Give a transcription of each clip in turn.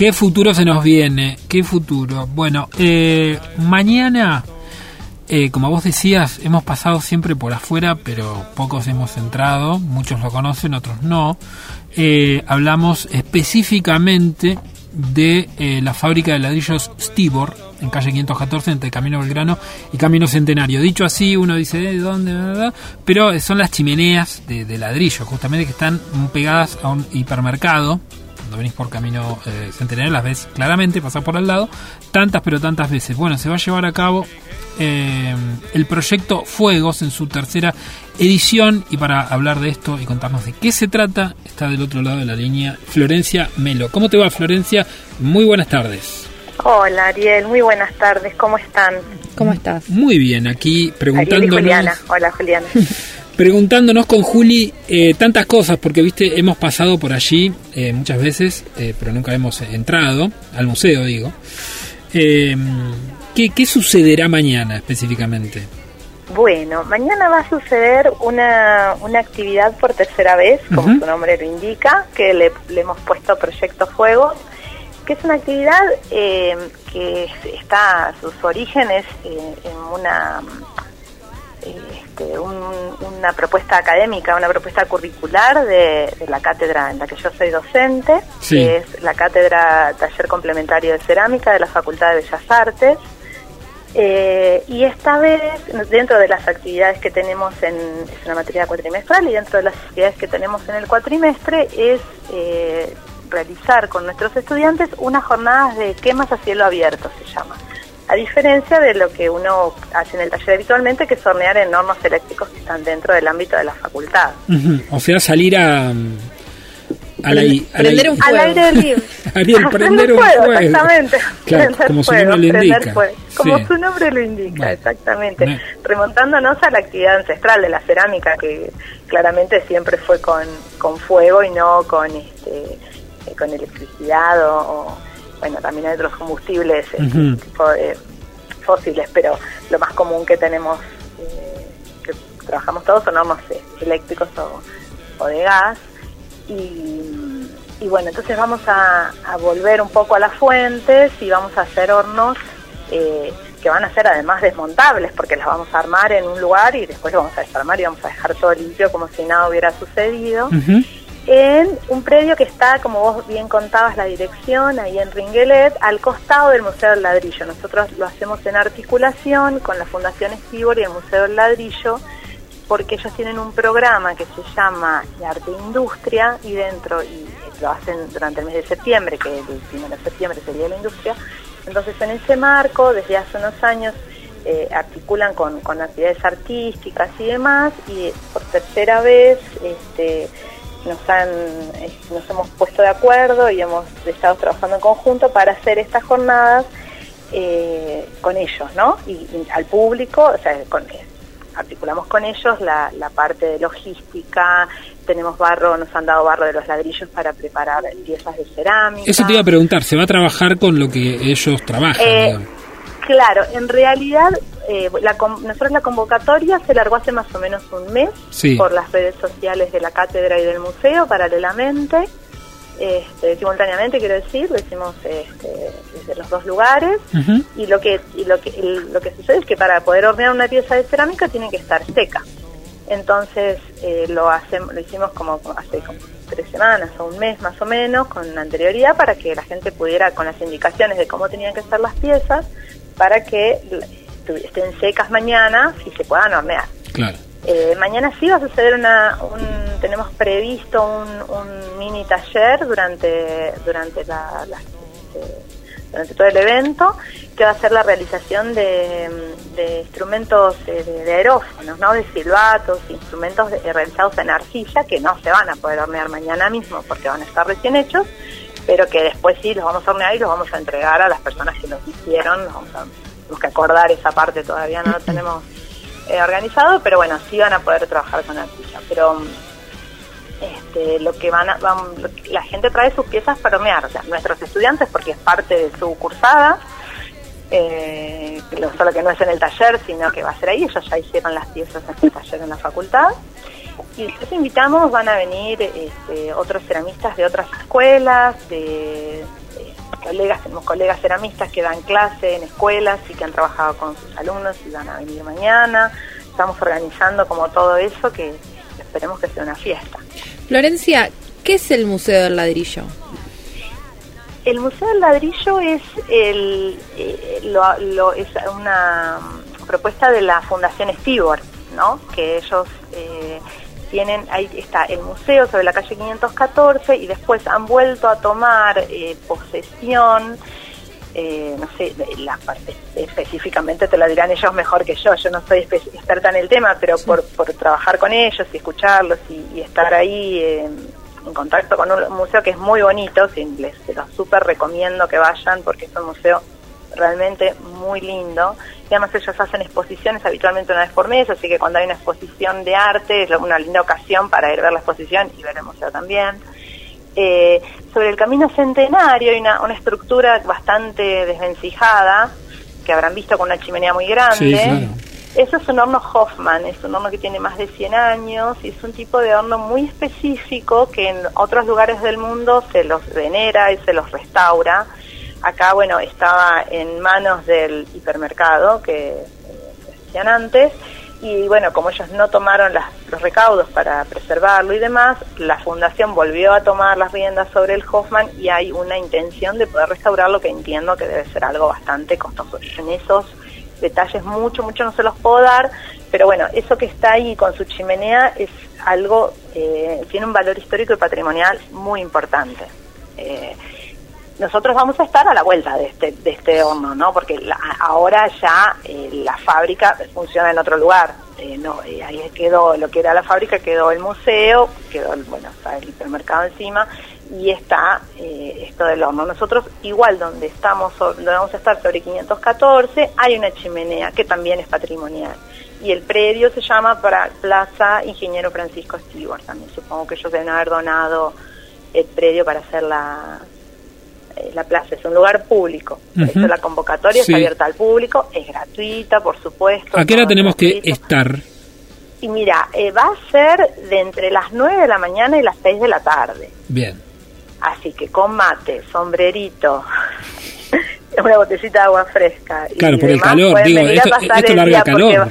¿Qué futuro se nos viene? ¿Qué futuro? Bueno, eh, mañana, eh, como vos decías, hemos pasado siempre por afuera, pero pocos hemos entrado, muchos lo conocen, otros no. Eh, hablamos específicamente de eh, la fábrica de ladrillos Stibor, en calle 514, entre Camino Belgrano y Camino Centenario. Dicho así, uno dice, ¿de dónde? Pero son las chimeneas de, de ladrillo, justamente que están pegadas a un hipermercado. Cuando venís por Camino eh, Centenario las ves claramente, pasar por al lado, tantas pero tantas veces. Bueno, se va a llevar a cabo eh, el proyecto Fuegos en su tercera edición y para hablar de esto y contarnos de qué se trata, está del otro lado de la línea Florencia Melo. ¿Cómo te va Florencia? Muy buenas tardes. Hola Ariel, muy buenas tardes, ¿cómo están? ¿Cómo estás? Muy bien, aquí Ariel y preguntándonos, Juliana, hola Juliana. preguntándonos con Juli eh, tantas cosas, porque viste, hemos pasado por allí eh, muchas veces, eh, pero nunca hemos entrado, al museo digo. Eh, ¿qué, ¿Qué sucederá mañana específicamente? Bueno, mañana va a suceder una, una actividad por tercera vez, como su nombre lo indica, que le, le hemos puesto Proyecto Fuego, que es una actividad eh, que es- está, sus orígenes eh, en una, este, un- una propuesta académica, una propuesta curricular de, de la cátedra en la que yo soy docente, Sí. que es la cátedra Taller Complementario de Cerámica de la Facultad de Bellas Artes. Eh, y esta vez, dentro de las actividades que tenemos en es una materia cuatrimestral y dentro de las actividades que tenemos en el cuatrimestre es eh, realizar con nuestros estudiantes unas jornadas de quemas a cielo abierto, se llama. A diferencia de lo que uno hace en el taller habitualmente, que es hornear en hornos eléctricos que están dentro del ámbito de la facultad. O sea, salir a... a la- Prend- a la- prender un Al aire libre. Ariel, prender un fuego. Exactamente. Claro, Prender como su fuego, nombre lo indica. fuego. Como Sí. su nombre lo indica, Bueno. exactamente. Bueno. Remontándonos a la actividad ancestral de la cerámica, que claramente siempre fue con, con fuego y no con este eh, con electricidad o, o, bueno, también hay otros combustibles de fósiles, pero lo más común que tenemos, eh, que trabajamos todos son hornos eh, eléctricos o, o de gas. Y, y bueno, entonces vamos a, a volver un poco a las fuentes y vamos a hacer hornos eh, que van a ser además desmontables, porque las vamos a armar en un lugar y después lo vamos a desarmar y vamos a dejar todo limpio como si nada hubiera sucedido Ujú. En un predio que está, como vos bien contabas, la dirección, ahí en Ringuelet, al costado del Museo del Ladrillo. Nosotros lo hacemos en articulación con la Fundación Estibor y el Museo del Ladrillo, porque ellos tienen un programa que se llama Arte e Industria y dentro, y lo hacen durante el mes de septiembre, que el primero de septiembre sería la industria. Entonces, en ese marco, desde hace unos años, eh, articulan con, con actividades artísticas y demás, y por tercera vez este, nos, han, eh, nos hemos puesto de acuerdo y hemos estado trabajando en conjunto para hacer estas jornadas eh, con ellos, ¿no? Y, y al público, o sea, con, eh, articulamos con ellos la, la parte de logística, tenemos barro, nos han dado barro de los ladrillos para preparar piezas de cerámica. Eso te iba a preguntar, ¿se va a trabajar con lo que ellos trabajan? Claro, en realidad eh, la, nosotros la convocatoria se largó hace más o menos un mes Sí. por las redes sociales de la cátedra y del museo paralelamente, este, simultáneamente quiero decir, lo hicimos este, desde los dos lugares y lo que y lo que lo que sucede es que para poder hornear una pieza de cerámica tiene que estar seca. Entonces eh, lo hacemos, lo hicimos como hace como tres semanas o un mes más o menos con anterioridad para que la gente pudiera con las indicaciones de cómo tenían que estar las piezas para que estén secas mañana y se puedan hornear. Claro. Eh, mañana sí va a suceder una, un, tenemos previsto un, un mini taller durante durante la, la- eh, durante todo el evento que va a ser la realización de, de instrumentos eh, de, de aerófonos, ¿no? de silbatos, instrumentos de- realizados en arcilla que no se van a poder hornear mañana mismo porque van a estar recién hechos, pero que después sí los vamos a hornear y los vamos a entregar a las personas que los hicieron, los vamos a, tenemos que acordar esa parte todavía no lo tenemos eh, organizado, pero bueno, sí van a poder trabajar con arcilla. Pero mm, este, lo que van, a, la gente trae sus piezas para hornear, o sea, nuestros estudiantes, porque es parte de su cursada, eh, lo- solo que no es en el taller, sino que va a ser ahí, ellos ya hicieron las piezas en el taller en la facultad. Y los invitamos, van a venir este, otros ceramistas de otras escuelas, de, de colegas, tenemos colegas ceramistas que dan clase en escuelas y que han trabajado con sus alumnos y van a venir mañana. Estamos organizando como todo eso que esperemos que sea una fiesta. Florencia, ¿qué es el Museo del Ladrillo? El Museo del Ladrillo es, el, eh, lo, es una propuesta de la Fundación Stewart, ¿no? que ellos eh, tienen, ahí está el museo sobre la calle 514 y después han vuelto a tomar eh, posesión, no sé, la parte específicamente te la dirán ellos mejor que yo, yo no soy experta en el tema, pero por, por trabajar con ellos y escucharlos y, estar ahí en contacto con un museo que es muy bonito, les, se los súper recomiendo que vayan porque es un museo realmente muy lindo. Y además ellos hacen exposiciones habitualmente una vez por mes, así que cuando hay una exposición de arte es una linda ocasión para ir a ver la exposición y ver el museo también. Eh, sobre el camino centenario hay una, una estructura bastante desvencijada que habrán visto con una chimenea muy grande. Eso es un horno Hoffman, es un horno que tiene más de 100 años y es un tipo de horno muy específico que en otros lugares del mundo se los venera y se los restaura. Acá, bueno, estaba en manos del hipermercado que decían antes y bueno, como ellos no tomaron los recaudos para preservarlo y demás, la fundación volvió a tomar las riendas sobre el Hoffman y hay una intención de poder restaurarlo que entiendo que debe ser algo bastante costoso. En esos detalles mucho, mucho no se los puedo dar, pero bueno, eso que está ahí con su chimenea es algo, eh, tiene un valor histórico y patrimonial muy importante. Eh, nosotros vamos a estar a la vuelta de este, de este horno, ¿no? Porque ahora ya eh, la fábrica funciona en otro lugar. no, ahí quedó lo que era la fábrica, quedó el museo, quedó, bueno, está el hipermercado encima y está eh, esto del horno. Nosotros igual donde estamos, donde vamos a estar sobre 514, hay una chimenea que también es patrimonial. Y el predio se llama para Plaza Ingeniero Francisco Stewart también. Supongo que ellos deben haber donado el predio para hacer la, eh, la plaza. Es un lugar público. la convocatoria está abierta al público, es gratuita, por supuesto. ¿A qué hora tenemos que estar? Y mira, eh, va a ser de entre las 9 de la mañana y las 6 de la tarde. Bien. Así que con mate, sombrerito, una botellita de agua fresca. Claro, por el calor, digo, esto, esto larga calor.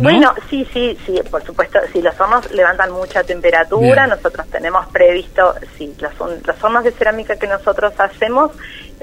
Bueno, sí, sí, sí, por supuesto, si los hornos levantan mucha temperatura, nosotros tenemos previsto, sí, los, los, hornos de cerámica que nosotros hacemos,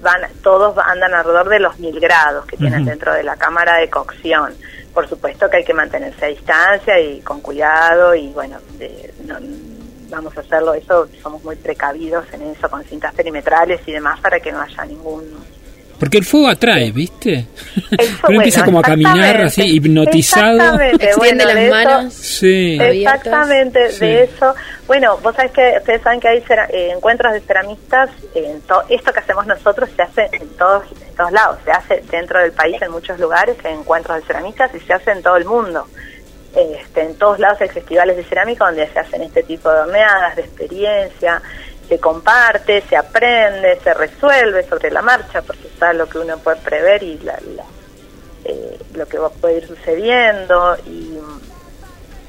van todos andan alrededor de los mil grados que tienen dentro de la cámara de cocción. Por supuesto que hay que mantenerse a distancia y con cuidado y bueno, de, no, vamos a hacerlo, eso somos muy precavidos en eso, con cintas perimetrales y demás, para que no haya ningún... Porque el fuego atrae, ¿viste? Uno empieza como a caminar así, hipnotizado. Extiende las manos. Sí. Exactamente, de eso. Bueno, vos sabés que ustedes saben que hay eh, encuentros de ceramistas. En esto que hacemos nosotros se hace en todos, en todos lados. Se hace dentro del país, en muchos lugares, hay encuentros de ceramistas y se hace en todo el mundo. Este, en todos lados hay festivales de cerámica donde se hacen este tipo de horneadas, de experiencia, se comparte, se aprende, se resuelve sobre la marcha, porque está lo que uno puede prever y la, eh, lo que puede ir sucediendo. Y,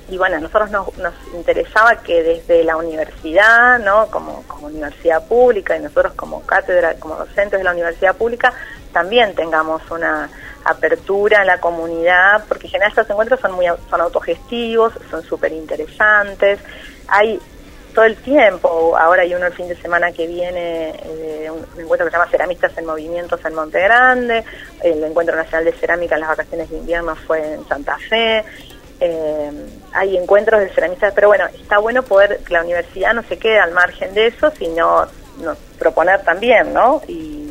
y bueno, a nosotros nos, nos, interesaba que desde la universidad, ¿no? como, como universidad pública y nosotros como cátedra, como docentes de la universidad pública, también tengamos una apertura en la comunidad, porque en general estos encuentros son muy son autogestivos, son súper interesantes, hay todo el tiempo, ahora hay uno el fin de semana que viene, eh, un, encuentro que se llama Ceramistas en Movimientos en Monte Grande, el Encuentro Nacional de Cerámica en las vacaciones de invierno fue en Santa Fe, eh, hay encuentros de ceramistas, pero bueno, está bueno poder que la universidad no se quede al margen de eso, sino proponer también, ¿no? Y,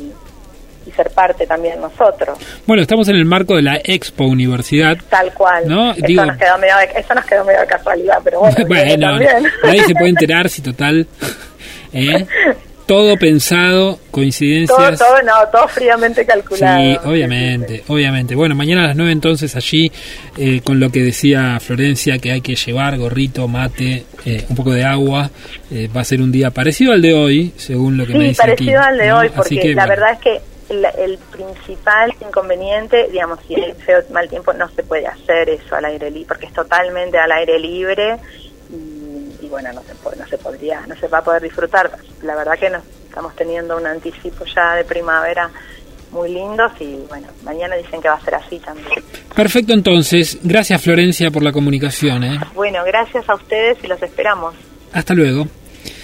y ser parte también nosotros. Bueno, estamos en el marco de la Expo Universidad. Tal cual. ¿no? Eso, nos quedó medio eso nos quedó medio de casualidad, pero bueno. bueno nadie se puede enterar si total. ¿eh? todo pensado, coincidencias. Todo, todo, no, todo fríamente calculado. Sí, obviamente, obviamente. Bueno, mañana a las 9 entonces allí, eh, con lo que decía Florencia, que hay que llevar gorrito, mate, eh, un poco de agua, eh, va a ser un día parecido al de hoy, según lo que me dice parecido al de hoy, porque la verdad es que el, principal inconveniente, digamos, si hay feo mal tiempo, no se puede hacer eso al aire libre, porque es totalmente al aire libre y, bueno, no se, no se podría, no se va a poder disfrutar. La verdad que nos estamos teniendo un anticipo ya de primavera muy lindos y bueno, mañana dicen que va a ser así también. Perfecto entonces, gracias Florencia por la comunicación. ¿eh? Bueno, gracias a ustedes y los esperamos. Hasta luego.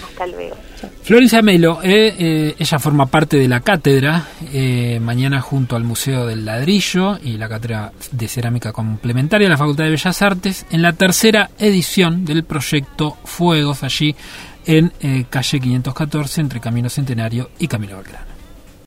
Hasta luego. Florencia Melo, eh, eh, ella forma parte de la cátedra, eh, mañana junto al Museo del Ladrillo y la cátedra de cerámica complementaria de la Facultad de Bellas Artes, en la tercera edición del proyecto Fuegos, allí en calle 514, entre Camino Centenario y Camino Belgrano.